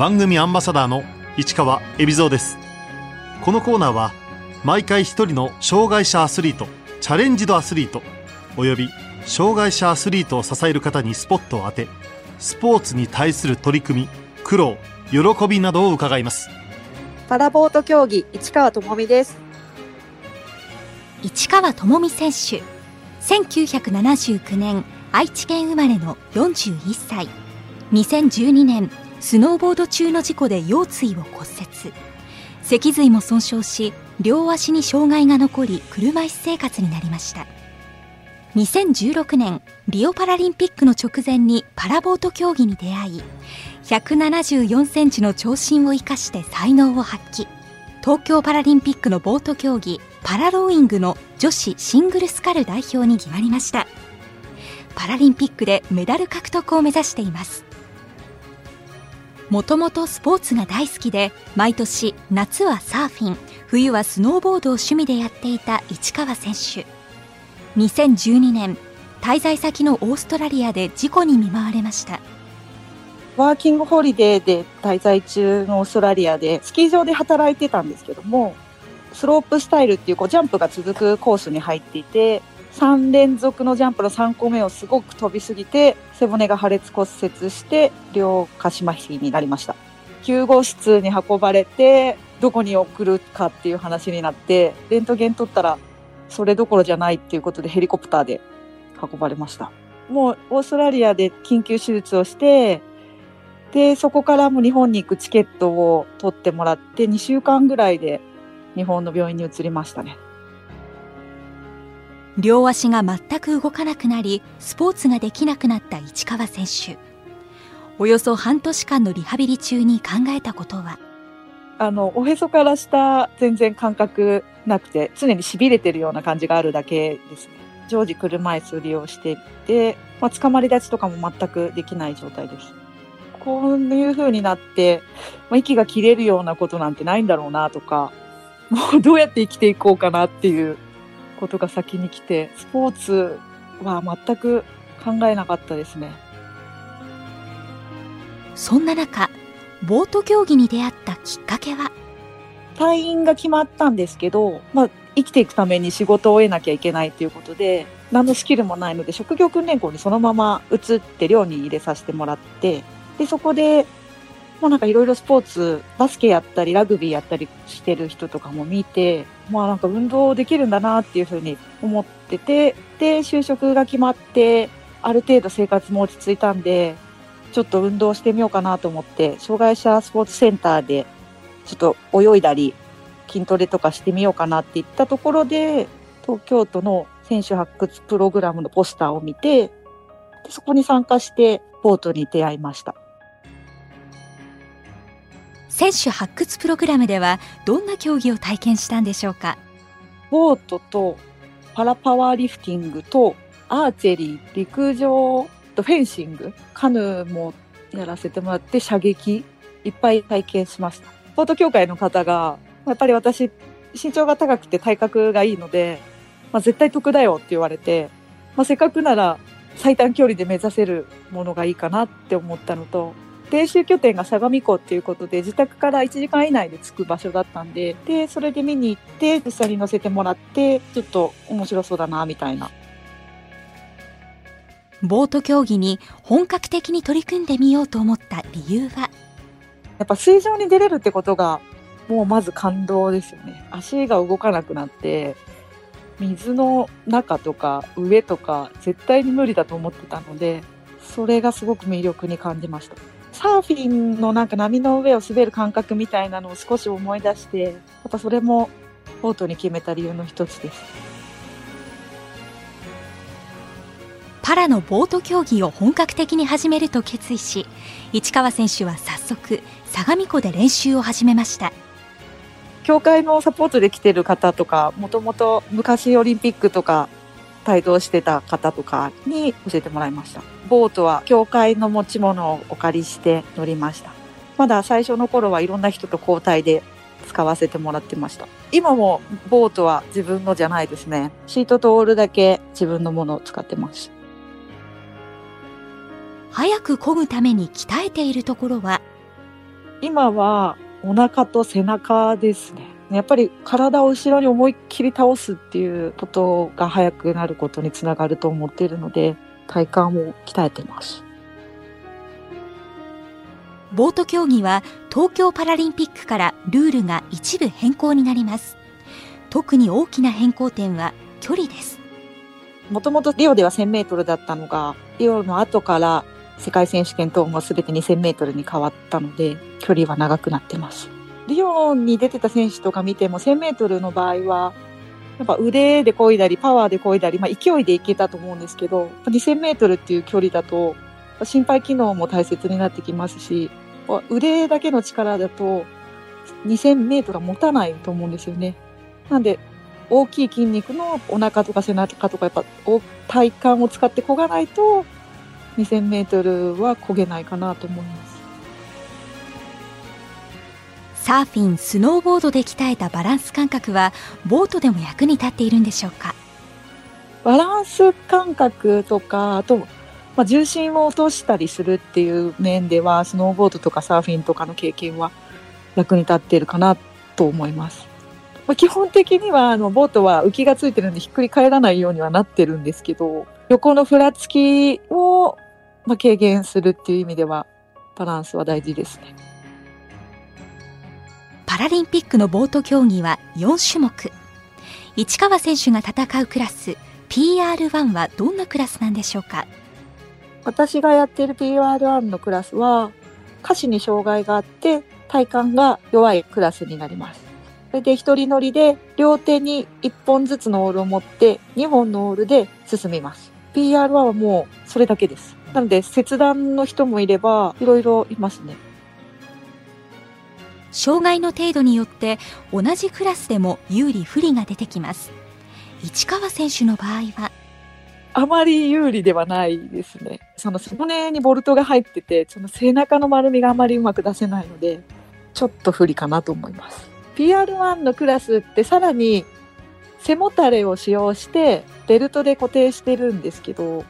番組アンバサダーの市川恵比蔵です。このコーナーは毎回一人の障害者アスリートチャレンジドアスリートおよび障害者アスリートを支える方にスポットを当てスポーツに対する取り組み苦労喜びなどを伺います。パラボート競技市川智美です。市川智美選手1979年愛知県生まれの41歳。2012年スノーボード中の事故で腰椎を骨折。脊髄も損傷し両足に障害が残り車椅子生活になりました。2016年リオパラリンピックの直前にパラボート競技に出会い174センチの長身を生かして才能を発揮。東京パラリンピックのボート競技パラローイングの女子シングルスカル代表に決まりました。パラリンピックでメダル獲得を目指しています。もともとスポーツが大好きで毎年夏はサーフィン冬はスノーボードを趣味でやっていた市川選手。2012年滞在先のオーストラリアで事故に見舞われました。ワーキングホリデーで滞在中のオーストラリアでスキー場で働いてたんですけどもスロープスタイルっていうこうジャンプが続くコースに入っていて3連続のジャンプの3個目をすごく飛びすぎて背骨が破裂骨折して両下肢麻痺になりました。救護室に運ばれてどこに送るかっていう話になってレントゲン取ったらそれどころじゃないっていうことでヘリコプターで運ばれました。もうオーストラリアで緊急手術をしてでそこからも日本に行くチケットを取ってもらって2週間ぐらいで日本の病院に移りましたね。両足が全く動かなくなりスポーツができなくなった市川選手。およそ半年間のリハビリ中に考えたことは？あのおへそから下全然感覚なくて常に痺れてるような感じがあるだけですね。常時車椅子を利用していて、まあ、捕まり立ちとかも全くできない状態です。こういう風になって、まあ、息が切れるようなことなんてないんだろうなとかもうどうやって生きていこうかなっていうことが先に来て、スポーツは全く考えなかったですね。そんな中、ボート競技に出会ったきっかけは？退院が決まったんですけど、まあ、生きていくために仕事を得なきゃいけないということで、何のスキルもないので、職業訓練校にそのまま移って寮に入れさせてもらって、で、そこでもうなんかいろいろスポーツ、バスケやったり、ラグビーやったりしてる人とかも見て、まあなんか運動できるんだなっていうふうに思ってて、で、就職が決まって、ある程度生活も落ち着いたんで、ちょっと運動してみようかなと思って、障害者スポーツセンターで、ちょっと泳いだり、筋トレとかしてみようかなって言ったところで、東京都の選手発掘プログラムのポスターを見て、でそこに参加して、ボートに出会いました。選手発掘プログラムではどんな競技を体験したんでしょうか？ボートとパラパワーリフティングとアーチェリー、陸上とフェンシング、カヌーもやらせてもらって射撃いっぱい体験しました。ボート協会の方がやっぱり私身長が高くて体格がいいので、まあ、絶対得だよって言われて、まあ、せっかくなら最短距離で目指せるものがいいかなって思ったのと練習拠点が相模湖っていうことで自宅から1時間以内で着く場所だったんででそれで見に行って実際に乗せてもらってちょっと面白そうだなみたいな。ボート競技に本格的に取り組んでみようと思った理由は？やっぱ水上に出れるってことがもうまず感動ですよね。足が動かなくなって水の中とか上とか絶対に無理だと思ってたのでそれがすごく魅力に感じましたサーフィンのなんか波の上を滑る感覚みたいなのを少し思い出して、やっぱそれもボートに決めた理由の一つです。パラのボート競技を本格的に始めると決意し、市川選手は早速、相模湖で練習を始めました。協会のサポートで来てる方とか、もともと昔オリンピックとか帯同してた方とかに教えてもらいました。ボートは教会の持ち物をお借りして乗りました。まだ最初の頃はいろんな人と交代で使わせてもらってました。今もボートは自分のじゃないですね。シートとオールだけ自分のものを使ってます。早く漕ぐために鍛えているところは？今はお腹と背中ですね。やっぱり体を後ろに思いっきり倒すっていうことが早くなることにつながると思っているので、体幹を鍛えてます。ボート競技は東京パラリンピックからルールが一部変更になります。特に大きな変更点は距離です。もともとリオでは1000メートルだったのが、リオの後から世界選手権等も全て2000メートルに変わったので、距離は長くなってます。リオに出てた選手とか見ても1000メートルの場合は、やっぱ腕で漕いだり、パワーで漕いだり、まあ、勢いでいけたと思うんですけど、2000メートルっていう距離だと、心肺機能も大切になってきますし、腕だけの力だと2000メートルは持たないと思うんですよね。なんで、大きい筋肉のお腹とか背中とか、やっぱ体幹を使って漕がないと、2000メートルは漕げないかなと思います。サーフィン、スノーボードで鍛えたバランス感覚は、ボートでも役に立っているんでしょうか？バランス感覚とか、あと、まあ、重心を落としたりするっていう面では、スノーボードとかサーフィンとかの経験は役に立っているかなと思います。まあ、基本的にはあのボートは浮きがついてるんでひっくり返らないようにはなってるんですけど、横のふらつきをまあ軽減するっていう意味ではバランスは大事ですね。パラリンピックのボート競技は4種目。市川選手が戦うクラス PR1 はどんなクラスなんでしょうか？私がやっている PR1 のクラスは下肢に障害があって体幹が弱いクラスになります。それで一人乗りで両手に1本ずつのオールを持って2本のオールで進みます。PR1 はもうそれだけです。なので切断の人もいればいろいろいますね。障害の程度によって同じクラスでも有利不利が出てきます。市川選手の場合はあまり有利ではないですね。その背骨にボルトが入っててその背中の丸みがあまりうまく出せないのでちょっと不利かなと思います。PR1 のクラスってさらに背もたれを使用してベルトで固定してるんですけど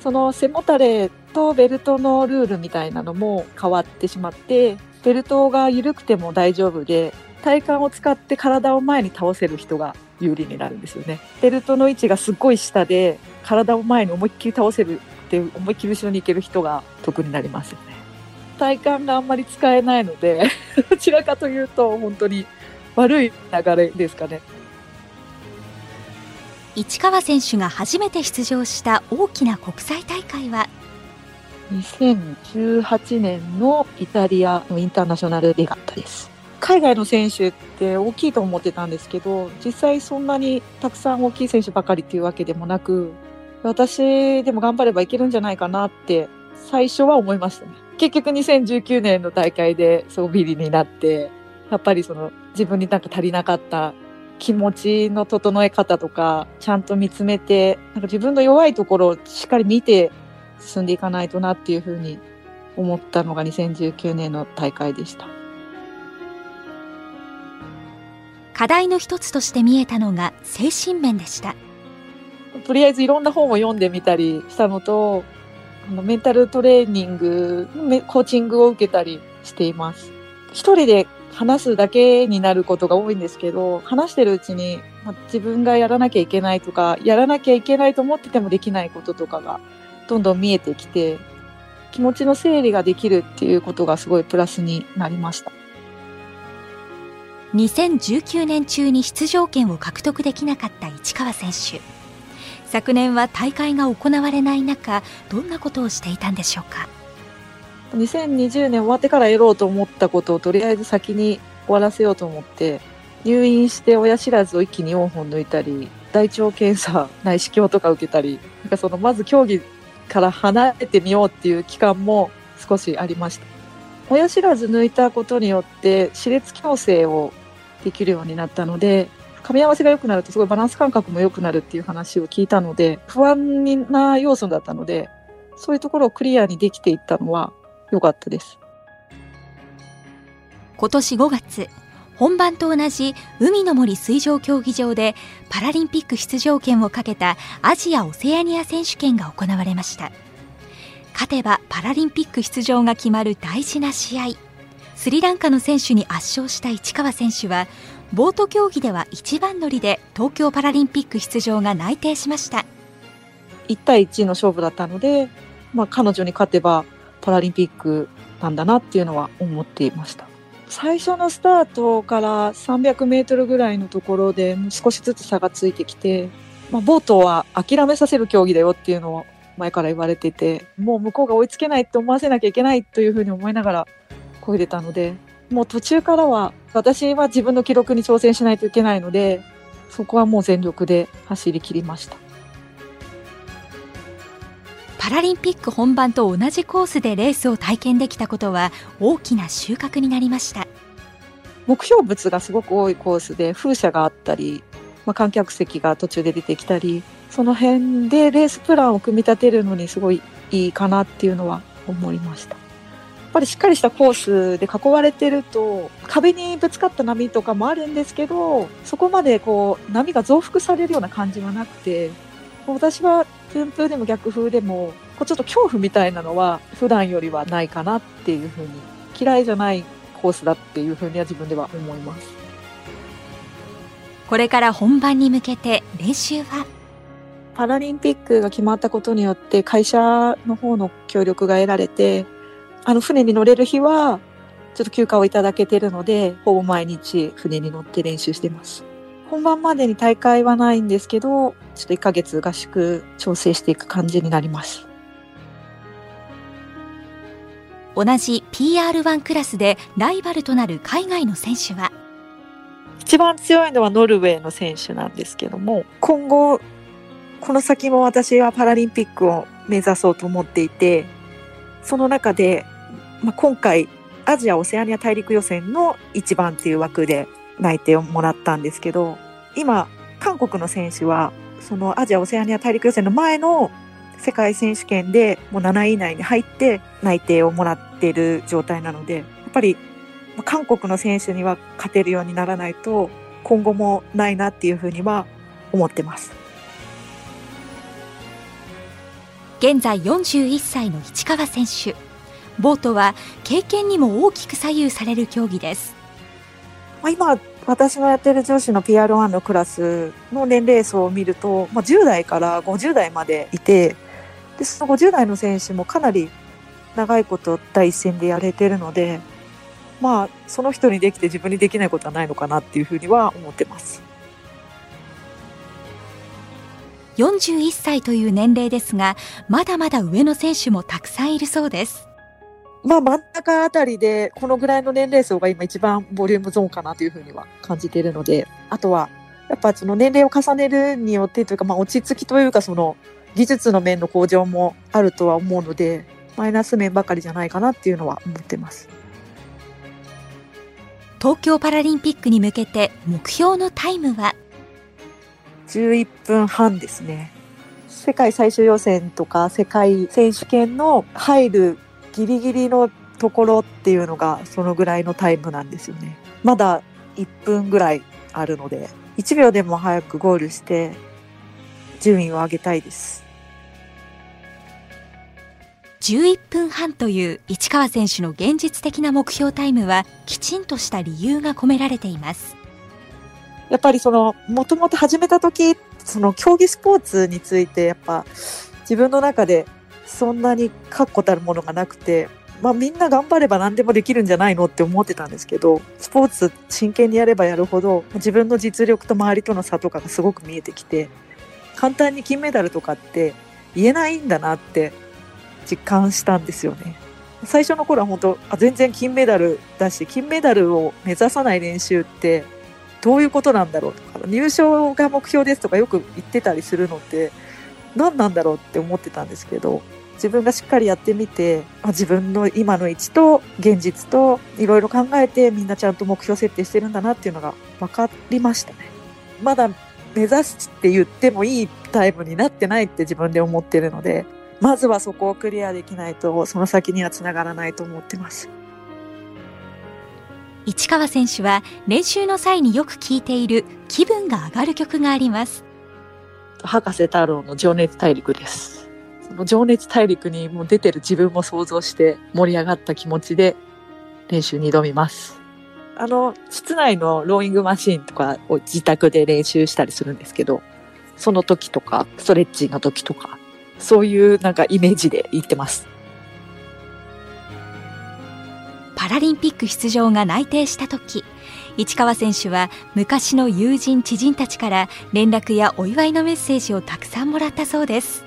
その背もたれとベルトのルールみたいなのも変わってしまってベルトが緩くても大丈夫で体幹を使って体を前に倒せる人が有利になるんですよね。ベルトの位置がすっごい下で体を前に思いっきり倒せるって思いっきり後ろに行ける人が得になりますよね。体幹があんまり使えないので どちらかというと本当に悪い流れですかね。市川選手が初めて出場した大きな国際大会は2018年のイタリアのインターナショナルレガッタです。海外の選手って大きいと思ってたんですけど、実際そんなにたくさん大きい選手ばかりっていうわけでもなく、私でも頑張ればいけるんじゃないかなって最初は思いましたね。結局2019年の大会でそうビリになって、やっぱりその自分になんか足りなかった気持ちの整え方とか、ちゃんと見つめて、なんか自分の弱いところをしっかり見て進んでいかないとなっていうふうに思ったのが2019年の大会でした。課題の一つとして見えたのが精神面でした。とりあえずいろんな本を読んでみたりしたのと、あのメンタルトレーニング、コーチングを受けたりしています。一人で話すだけになることが多いんですけど、話してるうちに、ま自分がやらなきゃいけないとか、やらなきゃいけないと思っててもできないこととかがどんどん見えてきて、気持ちの整理ができるっていうことがすごいプラスになりました。2019年中に出場権を獲得できなかった市川選手。昨年は大会が行われない中、どんなことをしていたんでしょうか？2020年終わってからやろうと思ったことをとりあえず先に終わらせようと思って、入院して親知らずを一気に4本抜いたり、大腸検査、内視鏡とか受けたり、なんかそのまず競技から離れてみようっていう期間も少しありました。親知らず抜いたことによって歯列矯正をできるようになったので、噛み合わせが良くなるとすごいバランス感覚も良くなるっていう話を聞いたので、不安な要素だったので、そういうところをクリアにできていったのは良かったです。今年5月、本番と同じ海の森水上競技場でパラリンピック出場権をかけたアジア・オセアニア選手権が行われました。勝てばパラリンピック出場が決まる大事な試合。スリランカの選手に圧勝した市川選手はボート競技では一番乗りで東京パラリンピック出場が内定しました。1対1の勝負だったので、まあ、彼女に勝てばパラリンピックなんだなっていうのは思っていました。最初のスタートから300メートルぐらいのところで少しずつ差がついてきて、まあ、ボートは諦めさせる競技だよっていうのを前から言われててもう向こうが追いつけないって思わせなきゃいけないというふうに思いながら漕いでたのでもう途中からは私は自分の記録に挑戦しないといけないのでそこはもう全力で走り切りました。パラリンピック本番と同じコースでレースを体験できたことは大きな収穫になりました。目標物がすごく多いコースで風車があったり、まあ、観客席が途中で出てきたりその辺でレースプランを組み立てるのにすごいいいかなっていうのは思いました。やっぱりしっかりしたコースで囲われてると壁にぶつかった波とかもあるんですけどそこまでこう波が増幅されるような感じはなくて私は順風でも逆風でもこうちょっと恐怖みたいなのは普段よりはないかなっていうふうに嫌いじゃないコースだっていうふうには自分では思います。これから本番に向けて練習は？パラリンピックが決まったことによって会社の方の協力が得られてあの船に乗れる日はちょっと休暇をいただけてるのでほぼ毎日船に乗って練習してます本番までに大会はないんですけど、ちょっと1ヶ月合宿調整していく感じになります。同じ PR1 クラスでライバルとなる海外の選手は？一番強いのはノルウェーの選手なんですけども、今後、この先も私はパラリンピックを目指そうと思っていて、その中で、まあ、今回アジア・オセアニア大陸予選の一番っていう枠で内定をもらったんですけど、今、韓国の選手は、そのアジア・オセアニア大陸予選の前の世界選手権でもう7位以内に入って内定をもらっている状態なので、やっぱり韓国の選手には勝てるようにならないと今後もないなっていうふうには思ってます。現在41歳の市川選手。ボートは経験にも大きく左右される競技です。まあ、今、私のやってる女子の PR1 のクラスの年齢層を見ると、まあ、10代から50代までいて、で、その50代の選手もかなり長いこと第一線でやれてるので、まあ、その人にできて自分にできないことはないのかなっていうふうには思ってます。41歳という年齢ですが、まだまだ上の選手もたくさんいるそうです。まあ真ん中あたりで、このぐらいの年齢層が今一番ボリュームゾーンかなというふうには感じているので、あとは、やっぱその年齢を重ねるによってというか、まあ落ち着きというか、その技術の面の向上もあるとは思うので、マイナス面ばかりじゃないかなっていうのは思ってます。東京パラリンピックに向けて目標のタイムは？11分半ですね。世界最終予選とか世界選手権の入るギリギリのところっていうのがそのぐらいのタイムなんですよね。まだ1分ぐらいあるので、1秒でも早くゴールして順位を上げたいです。11分半という市川選手の現実的な目標タイムはきちんとした理由が込められています。やっぱりその、もともと始めた時、その競技スポーツについてやっぱ自分の中でそんなに確固たるものがなくて、まあみんな頑張れば何でもできるんじゃないのって思ってたんですけど、スポーツ真剣にやればやるほど、自分の実力と周りとの差とかがすごく見えてきて、簡単に金メダルとかって言えないんだなって実感したんですよね。最初の頃は本当あ全然金メダルだし金メダルを目指さない練習ってどういうことなんだろうとか入賞が目標ですとかよく言ってたりするのって何なんだろうって思ってたんですけど自分がしっかりやってみて、あ、自分の今の位置と現実といろいろ考えてみんなちゃんと目標設定してるんだなっていうのが分かりましたね。まだ目指すって言ってもいいタイムになってないって自分で思ってるので、まずはそこをクリアできないと、その先にはつながらないと思ってます。市川選手は練習の際によく聴いている気分が上がる曲があります。博士太郎の情熱大陸です。その情熱大陸にもう出てる自分も想像して盛り上がった気持ちで練習に挑みます。あの、室内のローイングマシンとかを自宅で練習したりするんですけど、その時とか、ストレッチの時とか、そういうなんかイメージで言ってます。パラリンピック出場が内定した時市川選手は昔の友人知人たちから連絡やお祝いのメッセージをたくさんもらったそうです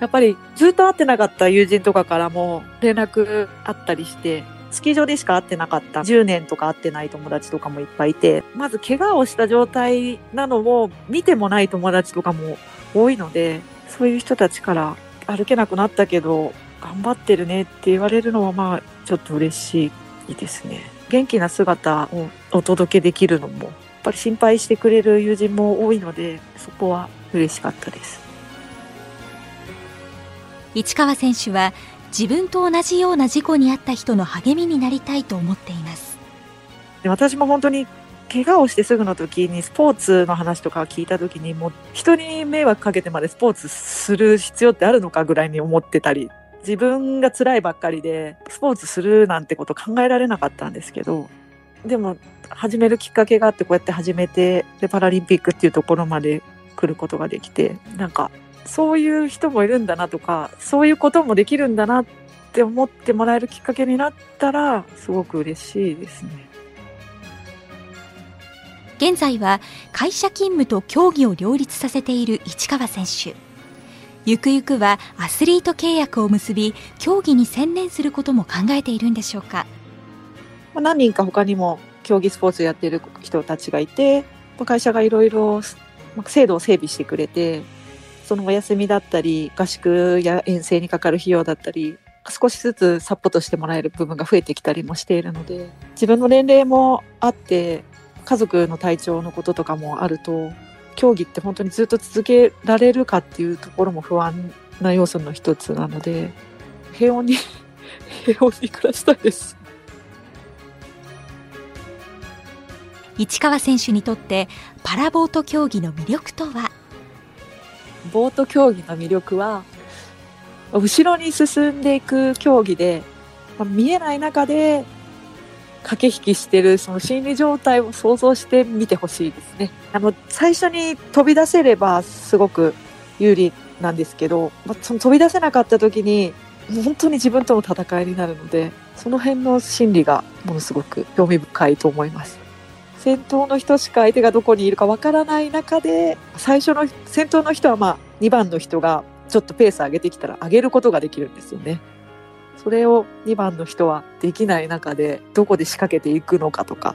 やっぱりずっと会ってなかった友人とかからも連絡あったりして、スキー場でしか会ってなかった10年とか会ってない友達とかもいっぱいいて、まず怪我をした状態なのを見てもない友達とかも多いので、そういう人たちから歩けなくなったけど、頑張ってるねって言われるのはまあちょっと嬉しいですね。元気な姿をお届けできるのも、やっぱり心配してくれる友人も多いので、そこは嬉しかったです。市川選手は自分と同じような事故に遭った人の励みになりたいと思っています。私も本当に怪我をしてすぐの時にスポーツの話とか聞いた時にもう人に迷惑かけてまでスポーツする必要ってあるのかぐらいに思ってたり自分が辛いばっかりでスポーツするなんてこと考えられなかったんですけどでも始めるきっかけがあってこうやって始めてでパラリンピックっていうところまで来ることができてなんかそういう人もいるんだなとかそういうこともできるんだなって思ってもらえるきっかけになったらすごく嬉しいですね。現在は会社勤務と競技を両立させている市川選手ゆくゆくはアスリート契約を結び競技に専念することも考えているんでしょうかまあ何人か他にも競技スポーツやってる人たちがいて、まあ会社がいろいろまあ制度を整備してくれて、そのお休みだったり、合宿や遠征にかかる費用だったり、少しずつサポートしてもらえる部分が増えてきたりもしているので、自分の年齢もあって、家族の体調のこととかもあると、競技って本当にずっと続けられるかっていうところも不安な要素の一つなので、平穏に、平穏に暮らしたいです。市川選手にとってパラボート競技の魅力とは？ボート競技の魅力は後ろに進んでいく競技でまあ見えない中で駆け引きしてるその心理状態を想像してみてほしいですね。あの最初に飛び出せればすごく有利なんですけど、まあ、その飛び出せなかった時に本当に自分との戦いになるのでその辺の心理がものすごく興味深いと思います。先頭の人しか相手がどこにいるかわからない中で最初の先頭の人はまあ2番の人がちょっとペース上げてきたら上げることができるんですよね。それを2番の人はできない中でどこで仕掛けていくのかとか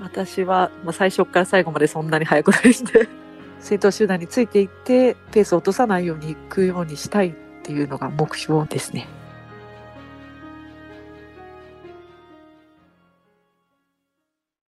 私はまあ最初から最後までそんなに速くないんで 先頭集団についていってペースを落とさないようにいくようにしたいっていうのが目標ですね。